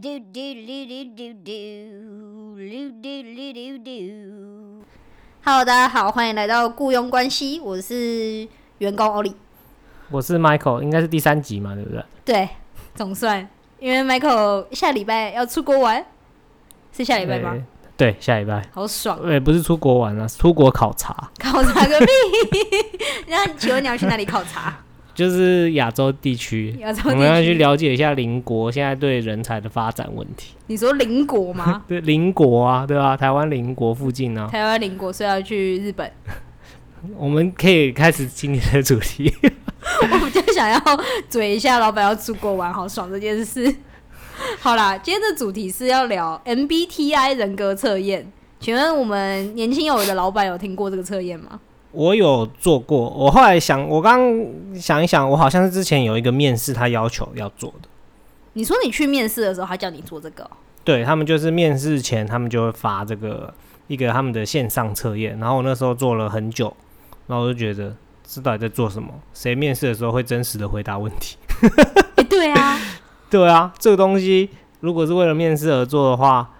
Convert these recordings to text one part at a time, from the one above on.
do do do do do do do do do do hello 大家好欢迎来到雇佣关系我是员工奥利我是 michael 应该是第三集嘛对不对对总算因为 michael 下礼拜要出国玩是下礼拜吗对下礼拜好爽对不是出国玩啊出国考察考察个屁那请问你要去哪里考察就是亚洲地区，亚洲我们要去了解一下邻国现在对人才的发展问题。你说邻国吗？对，邻国啊，对吧？台湾邻国附近呢？台湾邻国，所以要去日本。我们可以开始今天的主题。我比较想要嘴一下老板要出国玩，好爽这件事。好啦，今天的主题是要聊 MBTI 人格测验。请问我们年轻有为的老板有听过这个测验吗？我有做过，我后来想，我刚想一想，我好像是之前有一个面试，他要求要做的。你说你去面试的时候，他叫你做这个？对他们就是面试前，他们就会发这个一个他们的线上测验，然后我那时候做了很久，然后我就觉得，这到底在做什么？谁面试的时候会真实的回答问题？对啊，对啊，这个东西如果是为了面试而做的话，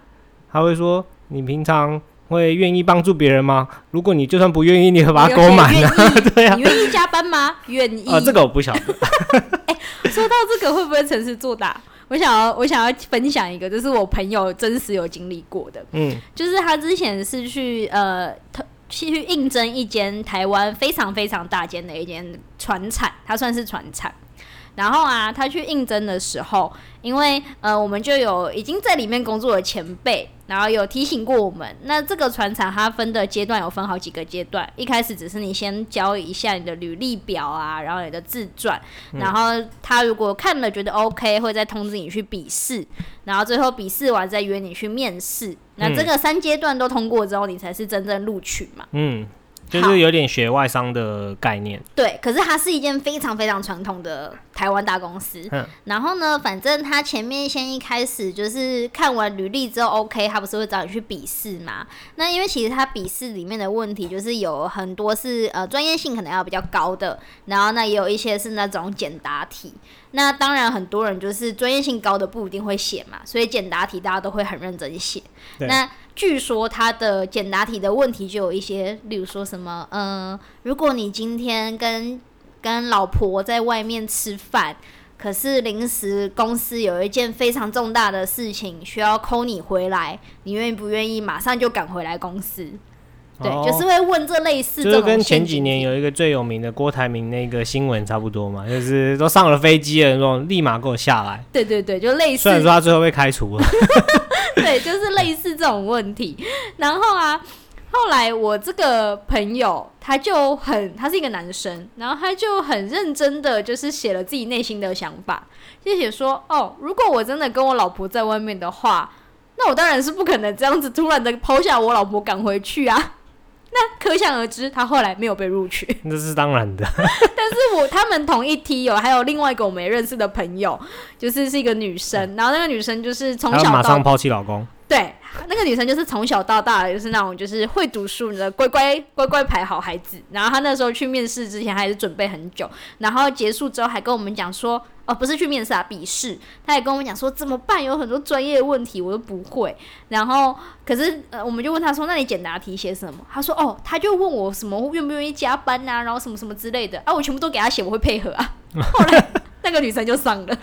他会说你平常。会愿意帮助别人吗？如果你就算不愿意，你会把它勾满的。对啊，你愿意加班吗？愿意。啊，这个我不晓得。哎，说到这个，会不会城市作答？我想要，我想要分享一个，就是我朋友真实有经历过的。嗯，就是他之前是去呃，去应征一间台湾非常非常大间的一间船厂，他算是船厂。然后啊，他去应征的时候，因为呃，我们就有已经在里面工作的前辈，然后有提醒过我们，那这个船厂它分的阶段有分好几个阶段，一开始只是你先交一下你的履历表啊，然后你的自传，然后他如果看了觉得 OK，会再通知你去笔试，然后最后笔试完再约你去面试，那这个三阶段都通过之后，你才是真正录取嘛。嗯。就是有点学外商的概念，对。可是它是一件非常非常传统的台湾大公司。嗯。然后呢，反正他前面先一开始就是看完履历之后，OK，他不是会找你去笔试嘛？那因为其实他笔试里面的问题就是有很多是呃专业性可能要比较高的，然后那也有一些是那种简答题。那当然很多人就是专业性高的不一定会写嘛，所以简答题大家都会很认真写。那据说他的简答题的问题就有一些，例如说什么，嗯，如果你今天跟跟老婆在外面吃饭，可是临时公司有一件非常重大的事情需要扣你回来，你愿不愿意马上就赶回来公司？对，就是会问这类似，就是跟前几年有一个最有名的郭台铭那个新闻差不多嘛，就是都上了飞机了，那种立马给我下来。对对对，就类似。虽然说他最后被开除了。对，就是类似这种问题。然后啊，后来我这个朋友他就很，他是一个男生，然后他就很认真的，就是写了自己内心的想法，就写说：哦，如果我真的跟我老婆在外面的话，那我当然是不可能这样子突然的抛下我老婆赶回去啊。那可想而知，他后来没有被录取。那是当然的。但是我他们同一梯有还有另外一个我没认识的朋友，就是是一个女生，然后那个女生就是从小马上抛弃老公。对，那个女生就是从小到大就是那种就是会读书的乖乖乖乖牌好孩子。然后她那时候去面试之前还是准备很久，然后结束之后还跟我们讲说。哦，不是去面试啊，笔试。她也跟我们讲说怎么办，有很多专业问题我都不会。然后，可是呃，我们就问她说：“那你简答题写什么？”她说：“哦，她就问我什么愿不愿意加班呐，然后什么什么之类的啊，我全部都给她写，我会配合啊。”后来那个女生就上了。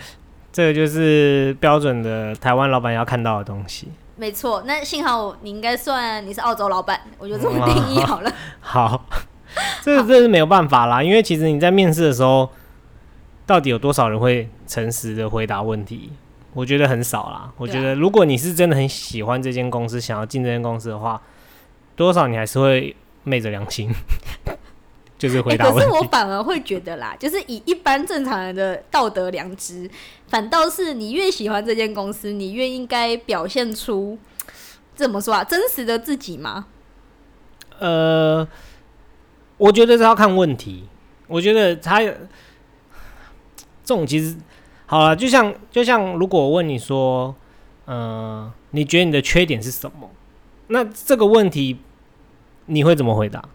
这个就是标准的台湾老板要看到的东西。没错，那幸好你应该算你是澳洲老板，我就这么定义好了。好，这个这是没有办法啦，因为其实你在面试的时候。到底有多少人会诚实的回答问题？我觉得很少啦。我觉得如果你是真的很喜欢这间公司，想要进这间公司的话，多少你还是会昧着良心，就是回答。可是我反而会觉得啦，就是以一般正常人的道德良知，反倒是你越喜欢这间公司，你越应该表现出怎么说啊？真实的自己吗？呃，我觉得是要看问题。我觉得他。这种其实好了，就像就像如果我问你说，嗯，你觉得你的缺点是什么？那这个问题你会怎么回答？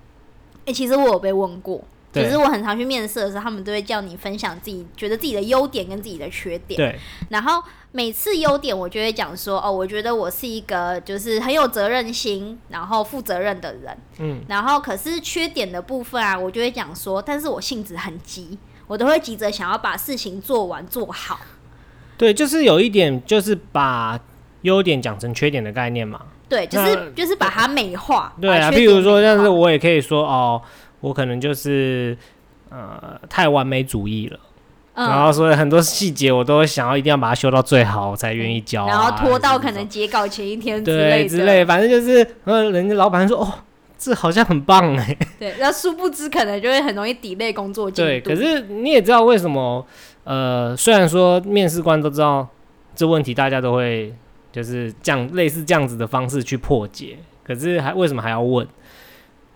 哎，其实我有被问过，就是我很常去面试的时候，他们都会叫你分享自己觉得自己的优点跟自己的缺点。对。然后每次优点，我就会讲说，哦，我觉得我是一个就是很有责任心，然后负责任的人。嗯。然后可是缺点的部分啊，我就会讲说，但是我性子很急，我都会急着想要把事情做完做好。对，就是有一点，就是把优点讲成缺点的概念嘛。对，就是就是把它美化。对啊，譬如说，但是我也可以说，哦。我可能就是呃太完美主义了，然后所以很多细节我都想要一定要把它修到最好我才愿意交，然后拖到可能截稿前一天之类之类，反正就是呃人家老板说哦这好像很棒哎，对，那殊不知可能就会很容易抵赖工作进度。对，可是你也知道为什么呃虽然说面试官都知道这问题，大家都会就是这样类似这样子的方式去破解，可是还为什么还要问？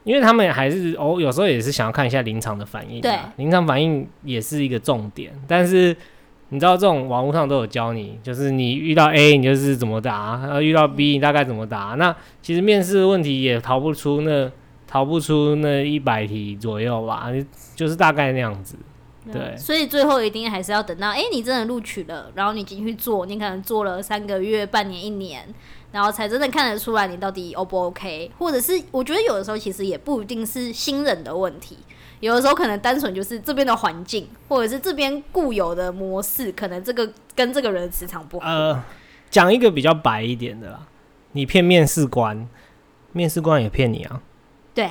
因为他们还是哦，有时候也是想要看一下临场的反应。对，临场反应也是一个重点。但是你知道，这种网络上都有教你，就是你遇到 A，你就是怎么答；，然后遇到 B，你大概怎么答。那其实面试问题也逃不出那逃不出那一百题左右吧，就是大概那样子。对，所以最后一定还是要等到，哎，你真的录取了，然后你进去做，你可能做了三个月、半年、一年。然后才真的看得出来你到底 O 不 OK，或者是我觉得有的时候其实也不一定是新人的问题，有的时候可能单纯就是这边的环境，或者是这边固有的模式，可能这个跟这个人磁场不合。呃，讲一个比较白一点的啦，你骗面试官，面试官也骗你啊，对，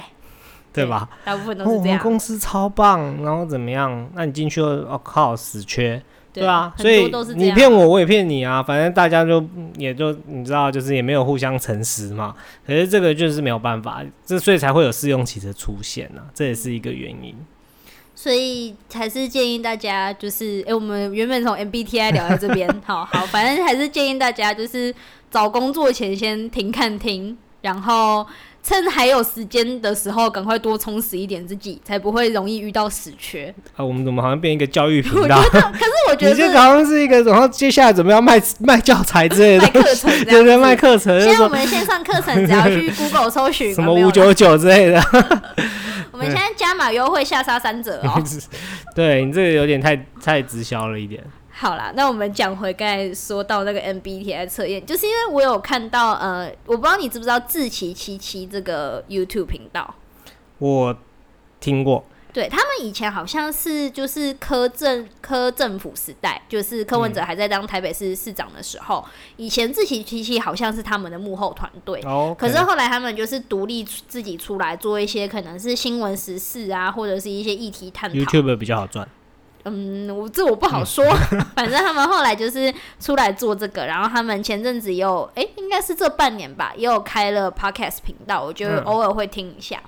对吧？大部分都是这样。公司超棒，然后怎么样？那你进去了，哦靠，死缺。对啊，所以你骗我，我也骗你啊，反正大家就也就你知道，就是也没有互相诚实嘛。可是这个就是没有办法，这所以才会有试用期的出现呢，这也是一个原因。所以还是建议大家，就是哎，我们原本从 MBTI 聊到这边，好好，反正还是建议大家，就是找工作前先停看听，然后。趁还有时间的时候，赶快多充实一点自己，才不会容易遇到死缺。啊，我们怎么好像变一个教育频道？可是我觉得，你这好像是一个，然后接下来准备要卖卖教材之类的，卖课程，对对，卖课程。现在我们线上课程只要去 Google 搜寻 什么五九九之类的。我们现在加码优惠，下杀三折哦。对你这个有点太太直销了一点。好啦，那我们讲回刚才说到那个 MBTI 测验，就是因为我有看到，呃，我不知道你知不知道志奇七七这个 YouTube 频道，我听过，对他们以前好像是就是柯政柯政府时代，就是柯文哲还在当台北市市长的时候，以前志奇七七好像是他们的幕后团队，哦，可是后来他们就是独立自己出来做一些可能是新闻时事啊，或者是一些议题探讨，YouTube 比较好赚。嗯，我这我不好说，反正他们后来就是出来做这个，然后他们前阵子又，哎，应该是这半年吧，也有开了 podcast 频道，我就偶尔会听一下。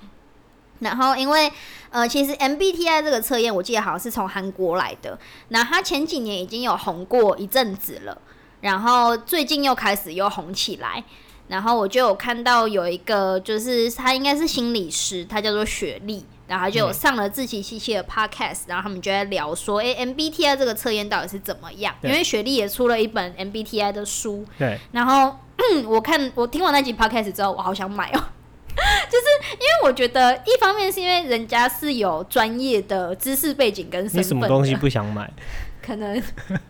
然后因为呃，其实 MBTI 这个测验，我记得好像是从韩国来的，那它前几年已经有红过一阵子了，然后最近又开始又红起来。然后我就有看到有一个，就是他应该是心理师，他叫做雪莉，然后就上了自奇七七的 podcast，然后他们就在聊说，哎，MBTI 这个测验到底是怎么样？因为雪莉也出了一本 MBTI 的书，对。然后 我看我听完那集 podcast 之后，我好想买哦，就是因为我觉得一方面是因为人家是有专业的知识背景跟身份，你什么东西不想买？可能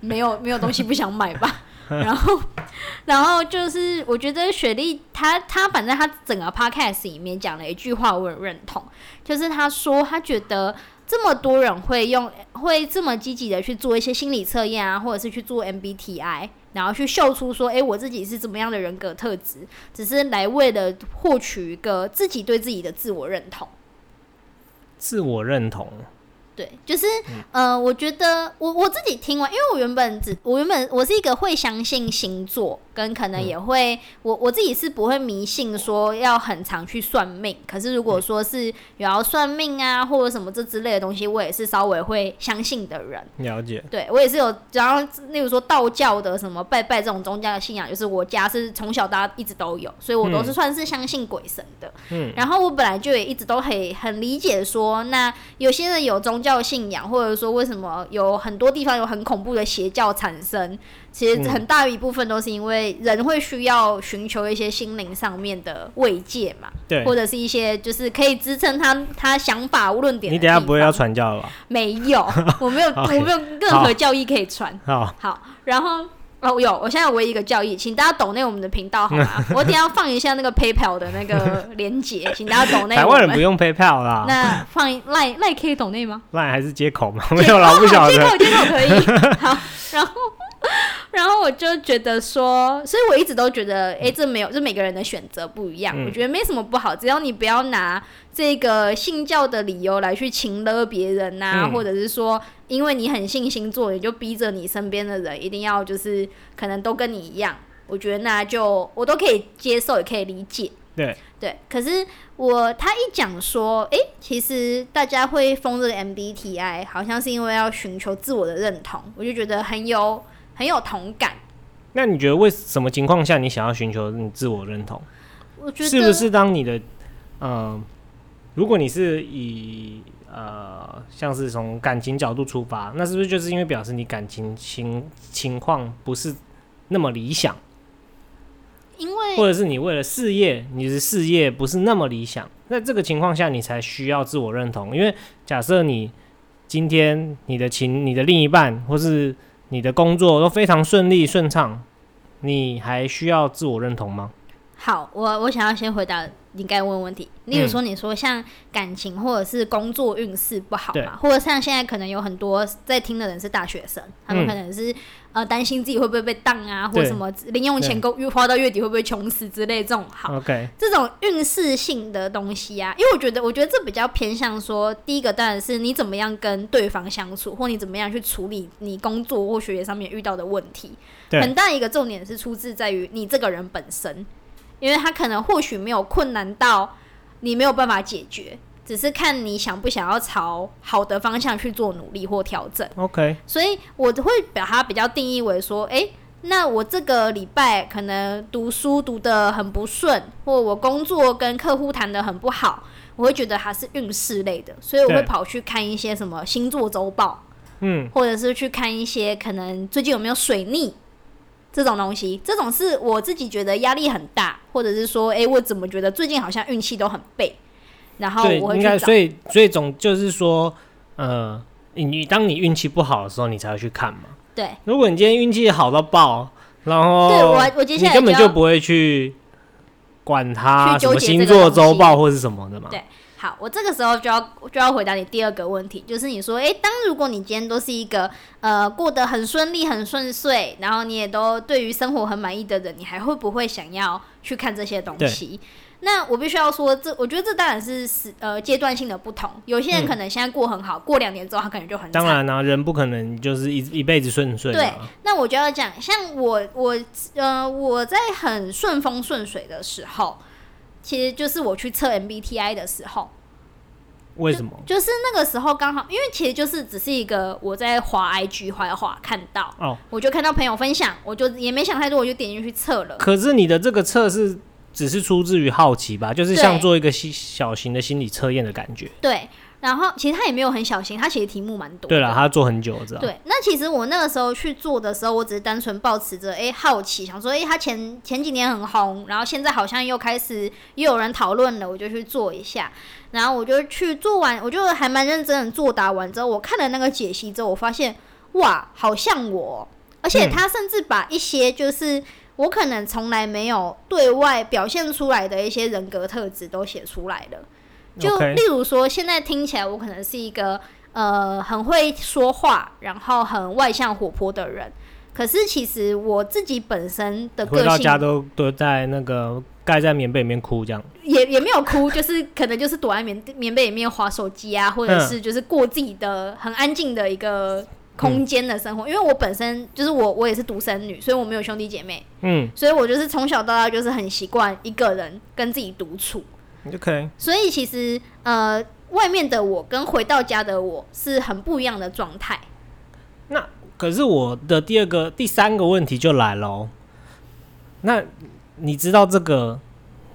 没有没有东西不想买吧。然后，然后就是我觉得雪莉她她反正她整个 podcast 里面讲了一句话，我很认同，就是她说她觉得这么多人会用会这么积极的去做一些心理测验啊，或者是去做 MBTI，然后去秀出说，哎，我自己是怎么样的人格特质，只是来为了获取一个自己对自己的自我认同，自我认同。对，就是，呃，我觉得我我自己听完，因为我原本只我原本我是一个会相信星座。跟可能也会，我我自己是不会迷信说要很常去算命，可是如果说是有要算命啊或者什么这之类的东西，我也是稍微会相信的人。了解，对我也是有，然后例如说道教的什么拜拜这种宗教的信仰，就是我家是从小到大一直都有，所以我都是算是相信鬼神的。嗯，然后我本来就也一直都很很理解说，那有些人有宗教信仰，或者说为什么有很多地方有很恐怖的邪教产生，其实很大一部分都是因为人会需要寻求一些心灵上面的慰藉嘛，对，或者是一些就是可以支撑他他想法论点。你等下不会要传教了吧？没有，我没有，我没有任何教义可以传。好，好，然后。哦，有，我现在唯一一个教义，请大家懂内我们的频道好吗？我等下放一下那个 PayPal 的那个连接，请大家懂内。台湾人不用 PayPal 啦。那放赖赖可以懂内吗？赖还是接口吗？没有啦，不晓得。接口接口可以。好，然后。然后我就觉得说，所以我一直都觉得，哎，这没有，这每个人的选择不一样，我觉得没什么不好，只要你不要拿这个信教的理由来去请了别人呐，或者是说，因为你很信星座，你就逼着你身边的人一定要就是可能都跟你一样，我觉得那就我都可以接受，也可以理解。对对，可是我他一讲说，哎，其实大家会封这个 MBTI，好像是因为要寻求自我的认同，我就觉得很有。很有同感。那你觉得为什么情况下你想要寻求你自我认同？我觉得是不是当你的，嗯，如果你是以呃，像是从感情角度出发，那是不是就是因为表示你感情情情况不是那么理想？因为或者是你为了事业，你的事业不是那么理想，那这个情况下你才需要自我认同。因为假设你今天你的情，你的另一半或是你的工作都非常顺利顺畅，你还需要自我认同吗？好，我我想要先回答你该问问题。例如说，你说像感情或者是工作运势不好嘛，或者像现在可能有很多在听的人是大学生，他们可能是。呃，担心自己会不会被当啊，或什么零用钱够越花到月底会不会穷死之类这种好，这种运势性的东西啊，因为我觉得，我觉得这比较偏向说，第一个当然是你怎么样跟对方相处，或你怎么样去处理你工作或学业上面遇到的问题，很大一个重点是出自在于你这个人本身，因为他可能或许没有困难到你没有办法解决。只是看你想不想要朝好的方向去做努力或调整。OK，所以我会把它比较定义为说，哎，那我这个礼拜可能读书读得很不顺，或我工作跟客户谈得很不好，我会觉得它是运势类的，所以我会跑去看一些什么星座周报，嗯，或者是去看一些可能最近有没有水逆这种东西。这种是我自己觉得压力很大，或者是说，哎，我怎么觉得最近好像运气都很背。然后对，应该所以所以总就是说，呃，你当你运气不好的时候，你才会去看嘛。对，如果你今天运气好到爆，然后对我我接下来你根本就不会去管他什么星座周报或是什么的嘛。对，好，我这个时候就要就要回答你第二个问题，就是你说，哎，当如果你今天都是一个呃过得很顺利、很顺遂，然后你也都对于生活很满意的人，你还会不会想要去看这些东西？那我必须要说，这我觉得这当然是是呃阶段性的不同。有些人可能现在过很好，过两年之后他可能就很当然啦，人不可能就是一一辈子顺遂。对，那我就要讲，像我我呃我在很顺风顺水的时候，其实就是我去测 MBTI 的时候。为什么？就是那个时候刚好，因为其实就是只是一个我在滑 IG 滑滑看到哦，我就看到朋友分享，我就也没想太多，我就点进去测了。可是你的这个测试。只是出自于好奇吧，就是像做一个小小型的心理测验的感觉。对，然后其实他也没有很小心，他其实题目蛮多。对了，他做很久，知道。对，那其实我那个时候去做的时候，我只是单纯抱持着哎好奇，想说哎他前前几年很红，然后现在好像又开始又有人讨论了，我就去做一下。然后我就去做完，我就还蛮认真的作答完之后，我看了那个解析之后，我发现哇，好像我，而且他甚至把一些就是。我可能从来没有对外表现出来的一些人格特质都写出来了，就例如说，现在听起来我可能是一个呃很会说话，然后很外向活泼的人，可是其实我自己本身的个性，回到家都都在那个盖在棉被里面哭，这样。也也没有哭，就是可能就是躲在棉棉被里面划手机啊，或者是就是过自己的很安静的一个。空间的生活，因为我本身就是我，我也是独生女，所以我没有兄弟姐妹，嗯，所以我就是从小到大就是很习惯一个人跟自己独处。OK。所以其实呃，外面的我跟回到家的我是很不一样的状态。那可是我的第二个、第三个问题就来了，哦那你知道这个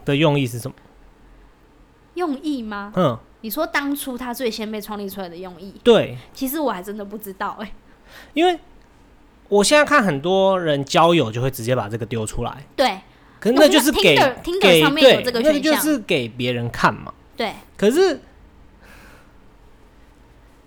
的用意是什么？用意吗？嗯，你说当初他最先被创立出来的用意，对，其实我还真的不知道哎，因为我现在看很多人交友就会直接把这个丢出来，对，可是那就是给给对，那个就是给别人看嘛，对，可是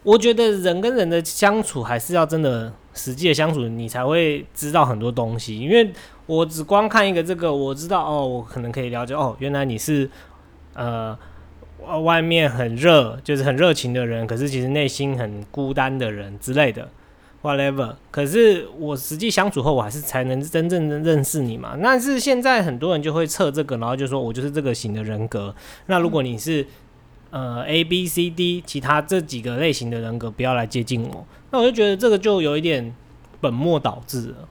我觉得人跟人的相处还是要真的实际的相处，你才会知道很多东西，因为我只光看一个这个，我知道哦，我可能可以了解哦，原来你是呃。外面很热，就是很热情的人，可是其实内心很孤单的人之类的，whatever。可是我实际相处后，我还是才能真正的认识你嘛。但是现在很多人就会测这个，然后就说我就是这个型的人格。那如果你是呃 A B C D 其他这几个类型的人格，不要来接近我。那我就觉得这个就有一点本末倒置了。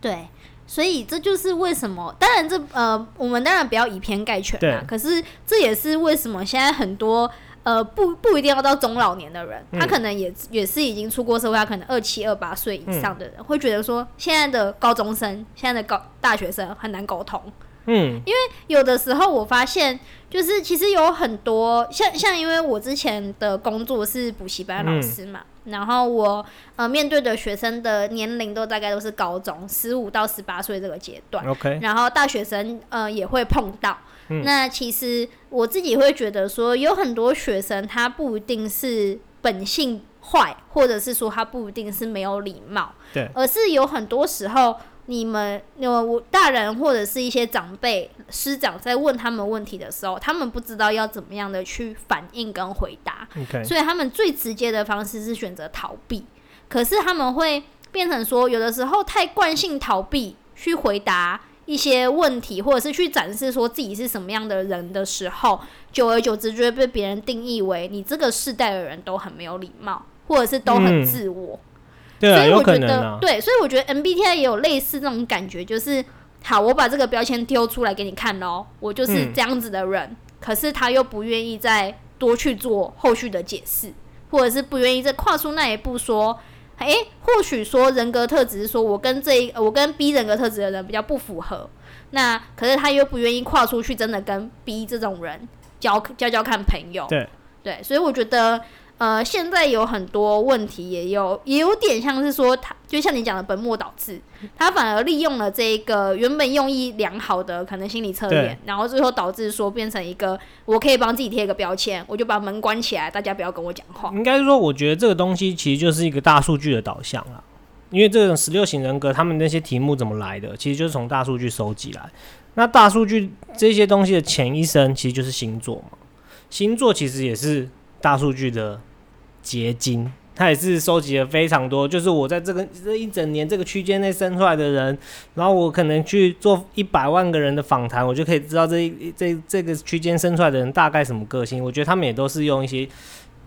对。所以这就是为什么，当然这呃，我们当然不要以偏概全啦。可是这也是为什么现在很多呃不不一定要到中老年的人，他可能也也是已经出过社会，他可能二七二八岁以上的人，会觉得说现在的高中生、现在的高大学生很难沟通。嗯，因为有的时候我发现，就是其实有很多像像，因为我之前的工作是补习班老师嘛。然后我呃面对的学生的年龄都大概都是高中十五到十八岁这个阶段，OK。然后大学生呃也会碰到。那其实我自己会觉得说，有很多学生他不一定是本性坏，或者是说他不一定是没有礼貌，对，而是有很多时候。你们，我我大人或者是一些长辈师长在问他们问题的时候，他们不知道要怎么样的去反应跟回答，所以他们最直接的方式是选择逃避。可是他们会变成说，有的时候太惯性逃避去回答一些问题，或者是去展示说自己是什么样的人的时候，久而久之就会被别人定义为你这个世代的人都很没有礼貌，或者是都很自我。所以我觉得，对，所以我觉得 MBTI 也有类似那种感觉，就是好，我把这个标签丢出来给你看喽，我就是这样子的人。可是他又不愿意再多去做后续的解释，或者是不愿意再跨出那一步，说，哎，或许说人格特质是说我跟这一我跟 B 人格特质的人比较不符合，那可是他又不愿意跨出去，真的跟 B 这种人交交交看朋友。对对，所以我觉得。呃，现在有很多问题，也有也有点像是说，他就像你讲的本末倒置，他反而利用了这一个原本用意良好的可能心理测验，然后最后导致说变成一个我可以帮自己贴一个标签，我就把门关起来，大家不要跟我讲话。应该是说，我觉得这个东西其实就是一个大数据的导向了，因为这种十六型人格，他们那些题目怎么来的，其实就是从大数据收集来。那大数据这些东西的前一生其实就是星座嘛，星座其实也是。大数据的结晶，他也是收集了非常多。就是我在这个这一整年这个区间内生出来的人，然后我可能去做一百万个人的访谈，我就可以知道这这这个区间生出来的人大概什么个性。我觉得他们也都是用一些。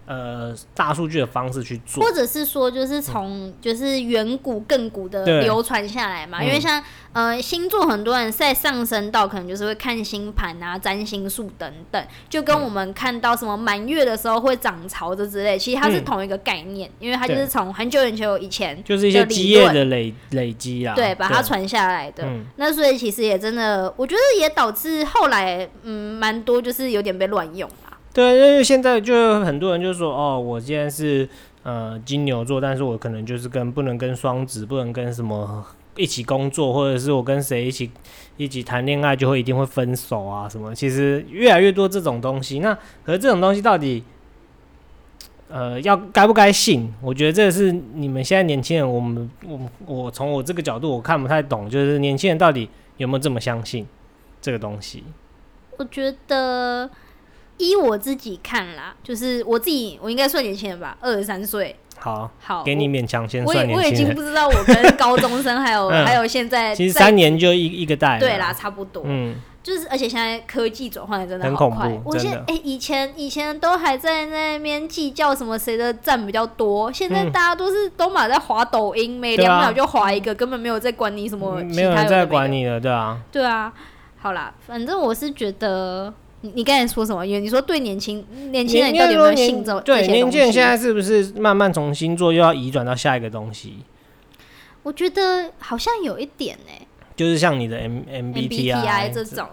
呃，大数据的方式去做，或者是说，就是从就是远古亘古的流传下来嘛。因为像呃星座，很多人在上升到可能就是会看星盘啊、占星术等等，就跟我们看到什么满月的时候会涨潮的之类，其实它是同一个概念，因为它就是从很久很久以前就是一些基业的累累积啊，对，把它传下来的。那所以其实也真的，我觉得也导致后来嗯蛮多就是有点被乱用。对，因为现在就很多人就说，哦，我今天是呃金牛座，但是我可能就是跟不能跟双子，不能跟什么一起工作，或者是我跟谁一起一起谈恋爱就会一定会分手啊什么。其实越来越多这种东西，那可是这种东西到底呃要该不该信？我觉得这是你们现在年轻人，我们我我从我这个角度我看不太懂，就是年轻人到底有没有这么相信这个东西？我觉得。依我自己看啦，就是我自己，我应该算年轻人吧，二十三岁。好，好，给你勉强先算年轻我我已经不知道我跟高中生还有 还有现在，其实三年就一一个代。对啦，差不多。嗯，就是而且现在科技转换的真的好快。我现哎，以前以前都还在那边计较什么谁的赞比较多，现在大家都是都马在滑抖音，每两秒就滑一个，根本没有在管你什么。没有人在管你了，对啊。对啊，好啦，反正我是觉得。你你刚才说什么？因为你说对年轻年轻人到底有没有信这对年轻人现在是不是慢慢从星座又要移转到下一个东西？我觉得好像有一点呢，就是像你的 M M B T I 这种，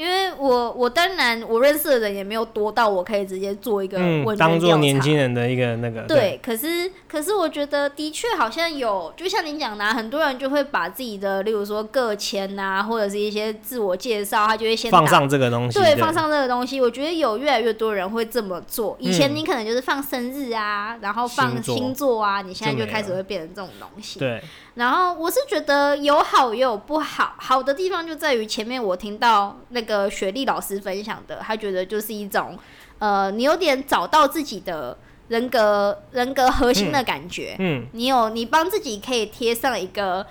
因为我我当然我认识的人也没有多到我可以直接做一个问当做年轻人的一个那个对，可是可是我觉得的确好像有，就像你讲的，很多人就会把自己的，例如说个签呐，或者是一些自我介绍，他就会先放上这个东西，对，放上这个东西。我觉得有越来越多人会这么做。以前你可能就是放生日啊，然后放星座啊，你现在就开始会变成这种东西。对。然后我是觉得有好也有不好，好的地方就在于前面我听到那个雪莉老师分享的，他觉得就是一种，呃，你有点找到自己的人格人格核心的感觉，嗯，你有你帮自己可以贴上一个，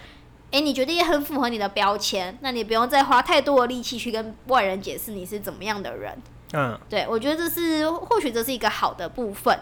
哎，你觉得也很符合你的标签，那你不用再花太多的力气去跟外人解释你是怎么样的人，嗯，对我觉得这是或许这是一个好的部分，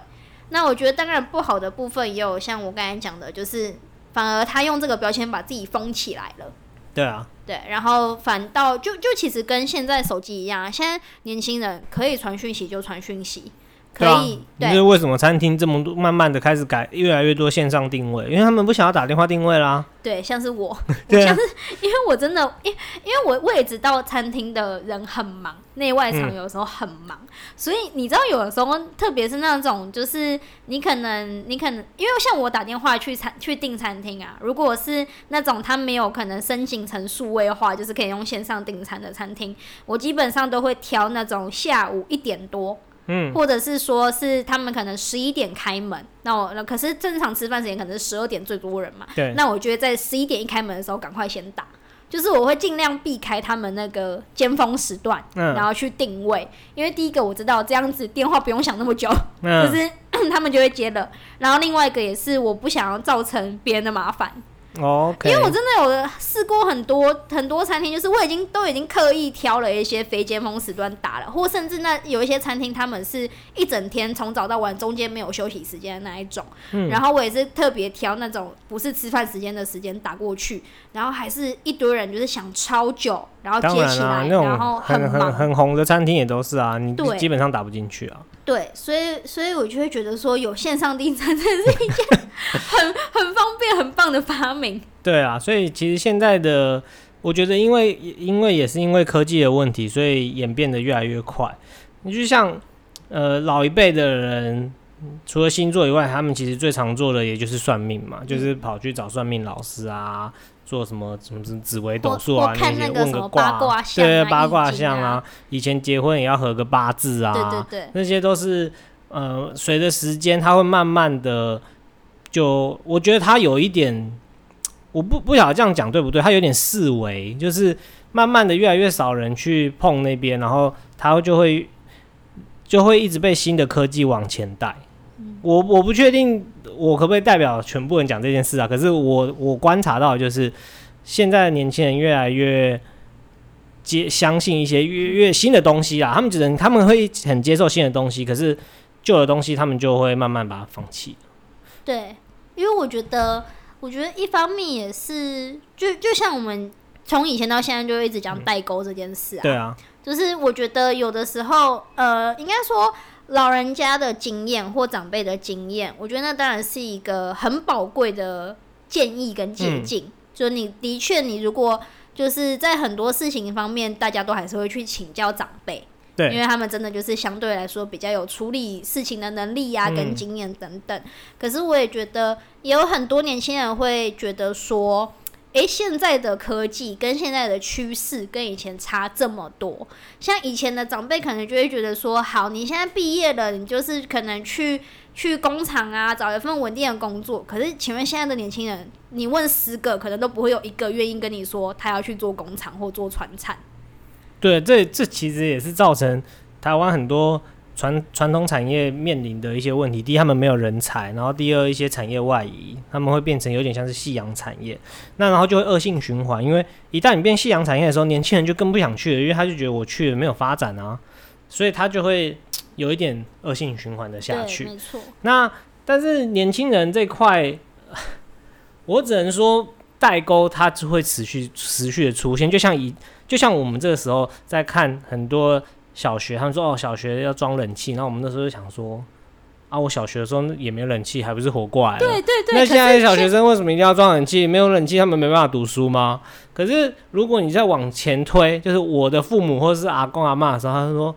那我觉得当然不好的部分也有像我刚才讲的，就是。反而他用这个标签把自己封起来了。对啊。对，然后反倒就就其实跟现在手机一样，现在年轻人可以传讯息就传讯息。可以，对，就是为什么餐厅这么多，慢慢的开始改越来越多线上定位，因为他们不想要打电话定位啦。对，像是我，像是因为我真的，因因为我我也知道餐厅的人很忙，内外场有时候很忙，所以你知道有的时候，特别是那种就是你可能你可能因为像我打电话去餐去订餐厅啊，如果是那种他没有可能申请成数位化，就是可以用线上订餐的餐厅，我基本上都会挑那种下午一点多。嗯，或者是说，是他们可能十一点开门，那我那可是正常吃饭时间可能是十二点最多人嘛。对。那我觉得在十一点一开门的时候，赶快先打，就是我会尽量避开他们那个尖峰时段，然后去定位，因为第一个我知道这样子电话不用想那么久，就是 他们就会接了。然后另外一个也是我不想要造成别人的麻烦。哦，因为我真的有试过很多很多餐厅，就是我已经都已经刻意挑了一些非尖峰时段打了，或甚至那有一些餐厅他们是一整天从早到晚中间没有休息时间的那一种，然后我也是特别挑那种不是吃饭时间的时间打过去，然后还是一堆人就是想超久，然后接起来，然后很很很红的餐厅也都是啊，你基本上打不进去啊。对，所以所以我就会觉得说，有线上订餐 真是一件很很方便、很棒的发明。对啊，所以其实现在的，我觉得因为因为也是因为科技的问题，所以演变得越来越快。你就像呃老一辈的人，除了星座以外，他们其实最常做的也就是算命嘛，就是跑去找算命老师啊。做什么什么什么紫微斗数啊？那些问个卦，对八卦相啊。以前结婚也要合个八字啊。对对对，那些都是呃，随着时间，它会慢慢的就，我觉得它有一点，我不不晓得这样讲对不对？它有点四维，就是慢慢的越来越少人去碰那边，然后它就会就会一直被新的科技往前带。我我不确定我可不可以代表全部人讲这件事啊？可是我我观察到就是现在的年轻人越来越接相信一些越越新的东西啊，他们只能他们会很接受新的东西，可是旧的东西他们就会慢慢把它放弃。对，因为我觉得我觉得一方面也是就就像我们从以前到现在就一直讲代沟这件事啊，对啊，就是我觉得有的时候呃，应该说。老人家的经验或长辈的经验，我觉得那当然是一个很宝贵的建议跟借鉴。就你的确，你如果就是在很多事情方面，大家都还是会去请教长辈，对，因为他们真的就是相对来说比较有处理事情的能力呀，跟经验等等。可是我也觉得，也有很多年轻人会觉得说。诶，现在的科技跟现在的趋势跟以前差这么多，像以前的长辈可能就会觉得说，好，你现在毕业了，你就是可能去去工厂啊，找一份稳定的工作。可是，请问现在的年轻人，你问十个，可能都不会有一个愿意跟你说他要去做工厂或做船产。对，这这其实也是造成台湾很多。传传统产业面临的一些问题，第一，他们没有人才；然后第二，一些产业外移，他们会变成有点像是夕阳产业。那然后就会恶性循环，因为一旦你变夕阳产业的时候，年轻人就更不想去了，因为他就觉得我去了没有发展啊，所以他就会有一点恶性循环的下去。没错。那但是年轻人这块，我只能说代沟它只会持续持续的出现，就像以就像我们这个时候在看很多。小学，他们说哦，小学要装冷气，然后我们那时候就想说，啊，我小学的时候也没有冷气，还不是活过来了？对对对。那现在小学生为什么一定要装冷气？没有冷气，他们没办法读书吗？可是如果你再往前推，就是我的父母或者是阿公阿妈的时候，他说：“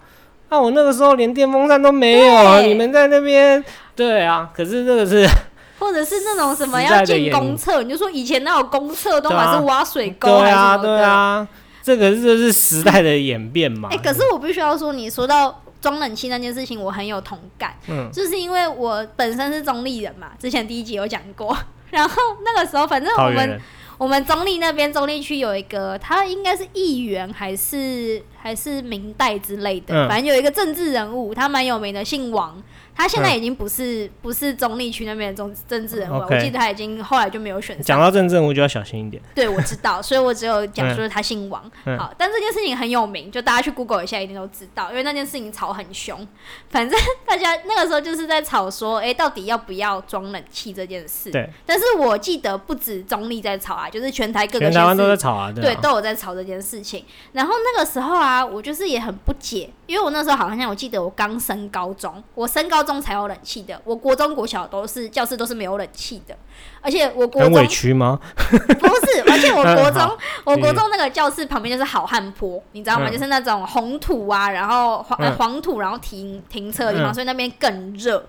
啊，我那个时候连电风扇都没有，你们在那边。”对啊，可是这个是，或者是那种什么要建公厕，你就说以前那种公厕都还是挖水沟对啊，对啊，这个就是时代的演变嘛？哎，可是我必须要说，你说到。装冷气那件事情我很有同感，嗯，就是因为我本身是中立人嘛，之前第一集有讲过，然后那个时候反正我们我们中立那边中立区有一个，他应该是议员还是还是明代之类的，反正有一个政治人物，他蛮有名的，姓王。他现在已经不是不是中立区那边的政政治人物，我记得他已经后来就没有选上。讲到政治人物就要小心一点。对，我知道，所以我只有讲说他姓王。好，但这件事情很有名，就大家去 Google 一下，一定都知道，因为那件事情吵很凶。反正大家那个时候就是在吵说，哎，到底要不要装冷气这件事。对。但是我记得不止中立在吵啊，就是全台各个台湾都在吵啊，对，都有在吵这件事情。然后那个时候啊，我就是也很不解，因为我那时候好像我记得我刚升高中，我升高高中才有冷气的。我国中、国小都是教室都是没有冷气的，而且我国中委屈吗？不是，而且我国中，我国中那个教室旁边就是好汉坡，你知道吗？就是那种红土啊，然后黄黄土，然后停停车的地方，所以那边更热。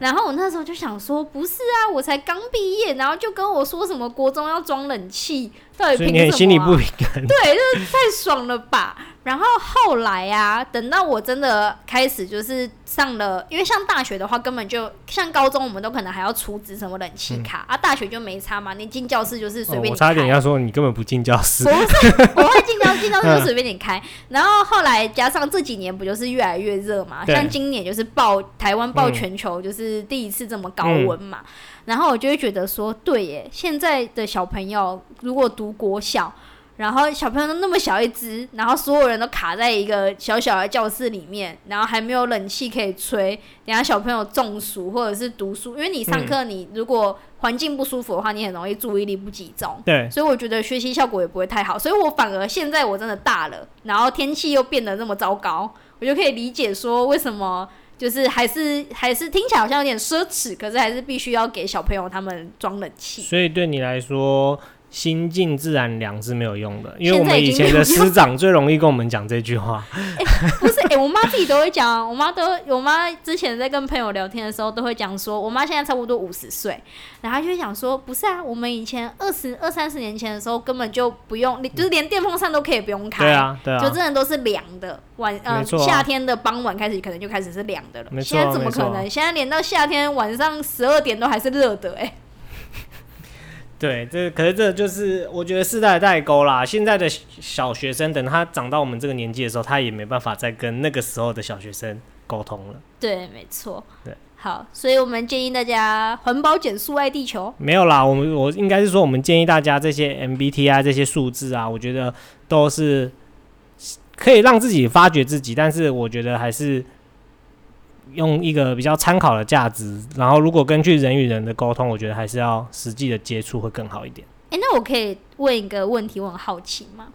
然后我那时候就想说，不是啊，我才刚毕业，然后就跟我说什么国中要装冷气，到底凭什么？心里不平衡，对，就是太爽了吧。然后后来啊，等到我真的开始就是上了，因为像大学的话，根本就像高中，我们都可能还要储值什么冷气卡啊。大学就没差嘛，你进教室就是随便。我差点要说你根本不进教室。不是，我会进教进教室就随便你开。然后后来加上这几年不就是越来越热嘛？像今年就是报台湾报全球就是第一次这么高温嘛。然后我就会觉得说，对耶，现在的小朋友如果读国小。然后小朋友都那么小一只，然后所有人都卡在一个小小的教室里面，然后还没有冷气可以吹，等下小朋友中暑或者是读书，因为你上课你如果环境不舒服的话，你很容易注意力不集中。对，所以我觉得学习效果也不会太好。所以我反而现在我真的大了，然后天气又变得那么糟糕，我就可以理解说为什么就是还是还是听起来好像有点奢侈，可是还是必须要给小朋友他们装冷气。所以对你来说。心静自然凉是没有用的，因为我们以前的师长最容易跟我们讲这句话。不是，哎，我妈自己都会讲，我妈都，我妈之前在跟朋友聊天的时候都会讲说，我妈现在差不多五十岁，然后就会讲说，不是啊，我们以前二十二三十年前的时候根本就不用，就是连电风扇都可以不用开，对啊，对啊，就真的都是凉的，晚呃夏天的傍晚开始可能就开始是凉的了，现在怎么可能？现在连到夏天晚上十二点都还是热的，哎。对，这可是这就是我觉得世代代沟啦。现在的小学生等他长到我们这个年纪的时候，他也没办法再跟那个时候的小学生沟通了。对，没错。对，好，所以我们建议大家环保减速爱地球。没有啦，我们我应该是说，我们建议大家这些 MBTI 这些数字啊，我觉得都是可以让自己发掘自己，但是我觉得还是。用一个比较参考的价值，然后如果根据人与人的沟通，我觉得还是要实际的接触会更好一点。哎，那我可以问一个问题，我很好奇吗？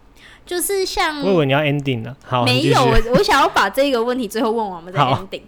就是像我以为你要 ending 了，好，没有，我我想要把这个问题最后问完，我们再 ending。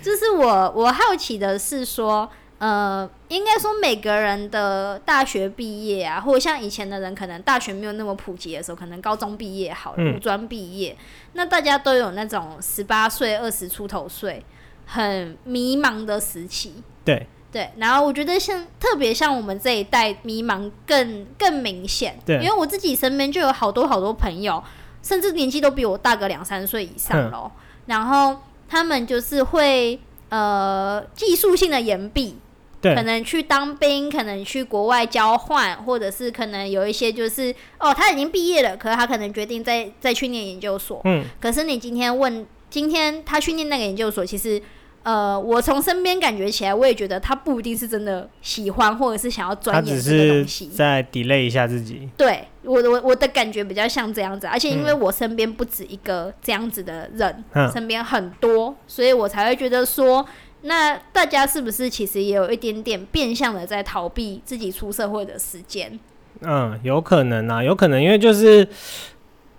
就是我我好奇的是说，呃，应该说每个人的大学毕业啊，或者像以前的人，可能大学没有那么普及的时候，可能高中毕业好，五专毕业，那大家都有那种十八岁、二十出头岁。很迷茫的时期，对。对，然后我觉得像特别像我们这一代迷茫更更明显，对，因为我自己身边就有好多好多朋友，甚至年纪都比我大个两三岁以上咯。然后他们就是会呃技术性的延毕，对，可能去当兵，可能去国外交换，或者是可能有一些就是哦他已经毕业了，可是他可能决定再再去念研究所，嗯，可是你今天问。今天他去念那个研究所，其实，呃，我从身边感觉起来，我也觉得他不一定是真的喜欢，或者是想要钻研这个东西。再 delay 一下自己。对，我我我的感觉比较像这样子，而且因为我身边不止一个这样子的人，身边很多，所以我才会觉得说，那大家是不是其实也有一点点变相的在逃避自己出社会的时间？嗯，有可能啊，有可能，因为就是。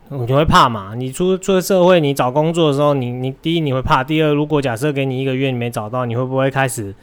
你会怕嘛？你出出社会，你找工作的时候，你你第一你会怕，第二如果假设给你一个月你没找到，你会不会开始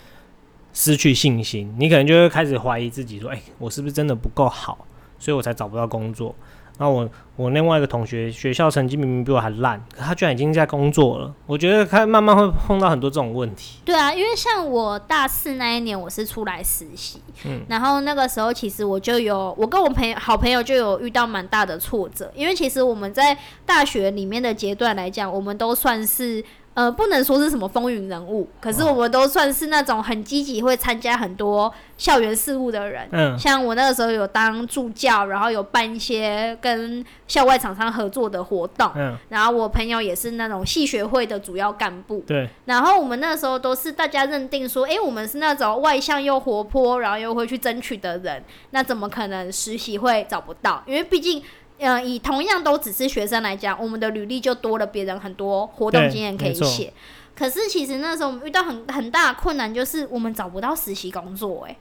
失去信心？你可能就会开始怀疑自己，说：“哎，我是不是真的不够好，所以我才找不到工作？”那我我另外一个同学学校成绩明明比我还烂，可他居然已经在工作了。我觉得他慢慢会碰到很多这种问题。对啊，因为像我大四那一年，我是出来实习，嗯，然后那个时候其实我就有，我跟我朋友好朋友就有遇到蛮大的挫折，因为其实我们在大学里面的阶段来讲，我们都算是。呃，不能说是什么风云人物，可是我们都算是那种很积极，会参加很多校园事务的人。嗯，像我那个时候有当助教，然后有办一些跟校外厂商合作的活动。嗯，然后我朋友也是那种系学会的主要干部。对。然后我们那时候都是大家认定说，哎，我们是那种外向又活泼，然后又会去争取的人，那怎么可能实习会找不到？因为毕竟。嗯，以同样都只是学生来讲，我们的履历就多了别人很多活动经验可以写。可是其实那时候我们遇到很很大的困难，就是我们找不到实习工作。哎，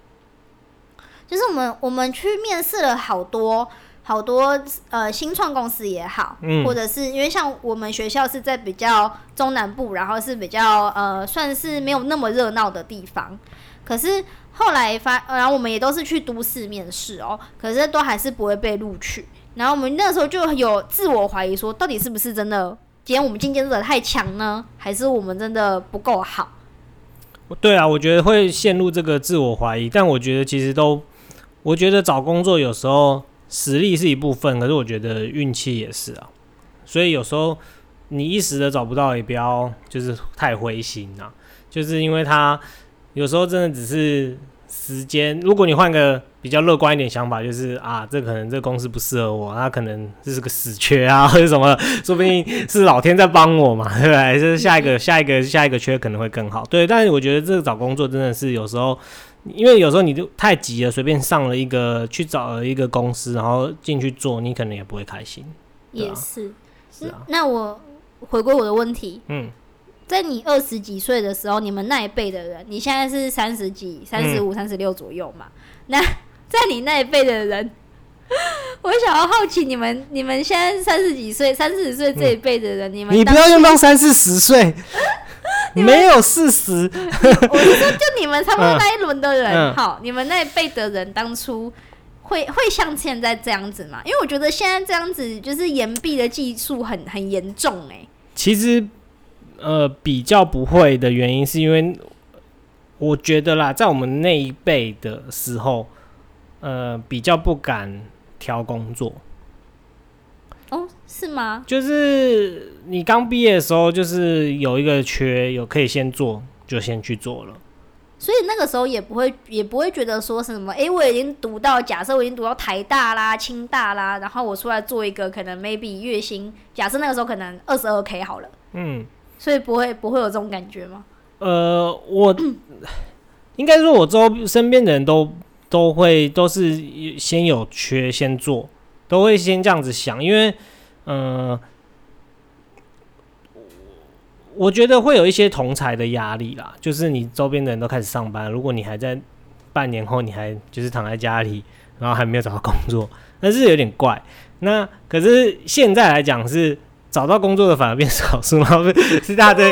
就是我们我们去面试了好多好多呃新创公司也好，或者是因为像我们学校是在比较中南部，然后是比较呃算是没有那么热闹的地方。可是后来发，然后我们也都是去都市面试哦，可是都还是不会被录取。然后我们那时候就有自我怀疑，说到底是不是真的？今天我们竞争者太强呢，还是我们真的不够好？对啊，我觉得会陷入这个自我怀疑。但我觉得其实都，我觉得找工作有时候实力是一部分，可是我觉得运气也是啊。所以有时候你一时的找不到，也不要就是太灰心啊。就是因为他有时候真的只是时间。如果你换个。比较乐观一点想法就是啊，这可能这公司不适合我，那可能这是个死缺啊，或者什么，说不定是老天在帮我嘛，对不对？就是下一个、下一个、下一个缺可能会更好。对，但是我觉得这个找工作真的是有时候，因为有时候你就太急了，随便上了一个去找了一个公司，然后进去做，你可能也不会开心。也是，是啊。那我回归我的问题，嗯，在你二十几岁的时候，你们那一辈的人，你现在是三十几、三十五、三十六左右嘛？那在你那一辈的人，我想要好奇你们，你们现在三十几岁、三四十岁这一辈的人，你们你不要用到三四十岁，没有四十。我是说，就你们差不多那一轮的人，好，你们那一辈的人当初会会像现在这样子吗？因为我觉得现在这样子就是岩壁的技术很很严重哎。其实，呃，比较不会的原因是因为我觉得啦，在我们那一辈的时候。呃，比较不敢挑工作。哦，是吗？就是你刚毕业的时候，就是有一个缺，有可以先做，就先去做了。所以那个时候也不会，也不会觉得说什么，哎，我已经读到，假设我已经读到台大啦、清大啦，然后我出来做一个，可能 maybe 月薪，假设那个时候可能二十二 k 好了。嗯。所以不会不会有这种感觉吗？呃，我应该说，我周身边的人都。都会都是先有缺先做，都会先这样子想，因为，嗯，我觉得会有一些同才的压力啦，就是你周边的人都开始上班，如果你还在半年后你还就是躺在家里，然后还没有找到工作，那是有点怪。那可是现在来讲是找到工作的反而变少数，然后是大堆。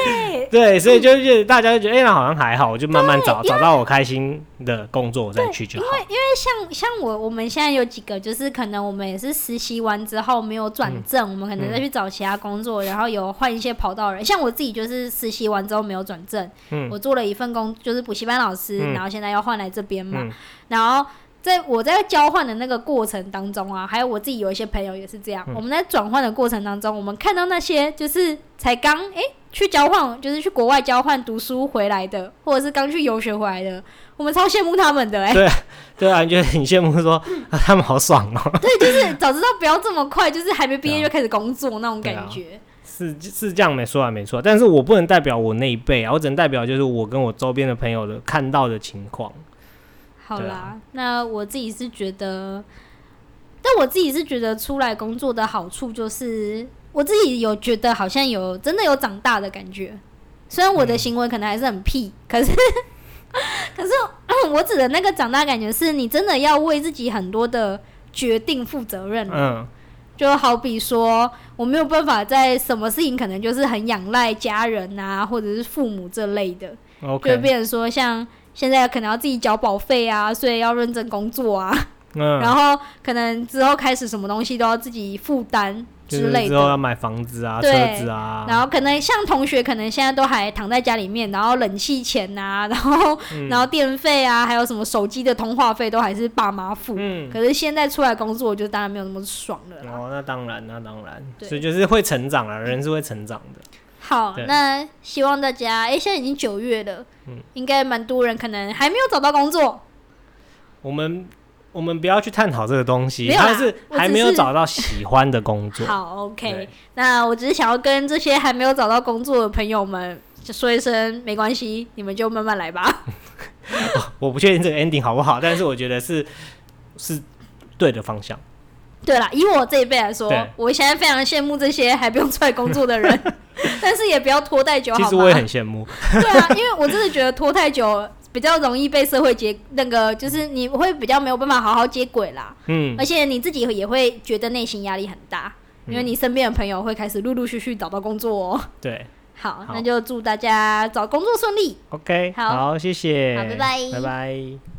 对，所以就是大家就觉得，哎，那好像还好，我就慢慢找，找到我开心的工作，我再去就好。因为因为像像我，我们现在有几个，就是可能我们也是实习完之后没有转正，我们可能再去找其他工作，然后有换一些跑道人。像我自己就是实习完之后没有转正，我做了一份工，就是补习班老师，然后现在要换来这边嘛，然后。在我在交换的那个过程当中啊，还有我自己有一些朋友也是这样。我们在转换的过程当中，我们看到那些就是才刚诶去交换，就是去国外交换读书回来的，或者是刚去游学回来的，我们超羡慕他们的诶。对对啊，你觉得很羡慕，说 他们好爽哦。对，就是早知道不要这么快，就是还没毕业就开始工作那种感觉。是是这样没错啊，没错。但是我不能代表我那一辈啊，我只能代表就是我跟我周边的朋友的看到的情况。好啦，那我自己是觉得，但我自己是觉得出来工作的好处就是，我自己有觉得好像有真的有长大的感觉。虽然我的行为可能还是很屁，可是 可是 我指的那个长大感觉，是你真的要为自己很多的决定负责任。嗯，就好比说，我没有办法在什么事情可能就是很仰赖家人啊，或者是父母这类的，就变成说像现在可能要自己缴保费啊，所以要认真工作啊。嗯，然后可能之后开始什么东西都要自己负担之类的，之后要买房子啊、车子啊，然后可能像同学，可能现在都还躺在家里面，然后冷气钱呐，然后然后电费啊，还有什么手机的通话费都还是爸妈付。嗯，可是现在出来工作，我觉得当然没有那么爽了。哦，那当然，那当然，所以就是会成长啊，人是会成长的。好，那希望大家，哎，现在已经九月了，嗯，应该蛮多人可能还没有找到工作。我们。我们不要去探讨这个东西，他是还没有找到喜欢的工作。好，OK，那我只是想要跟这些还没有找到工作的朋友们说一声，没关系，你们就慢慢来吧。我不确定这个 ending 好不好，但是我觉得是是对的方向。对啦，以我这一辈来说，我现在非常羡慕这些还不用出来工作的人，但是也不要拖太久。其实我也很羡慕。对啊，因为我真的觉得拖太久。比较容易被社会接那个，就是你会比较没有办法好好接轨啦。嗯，而且你自己也会觉得内心压力很大，因为你身边的朋友会开始陆陆续续找到工作哦。对，好，那就祝大家找工作顺利。OK，好，谢谢，好，拜拜，拜拜。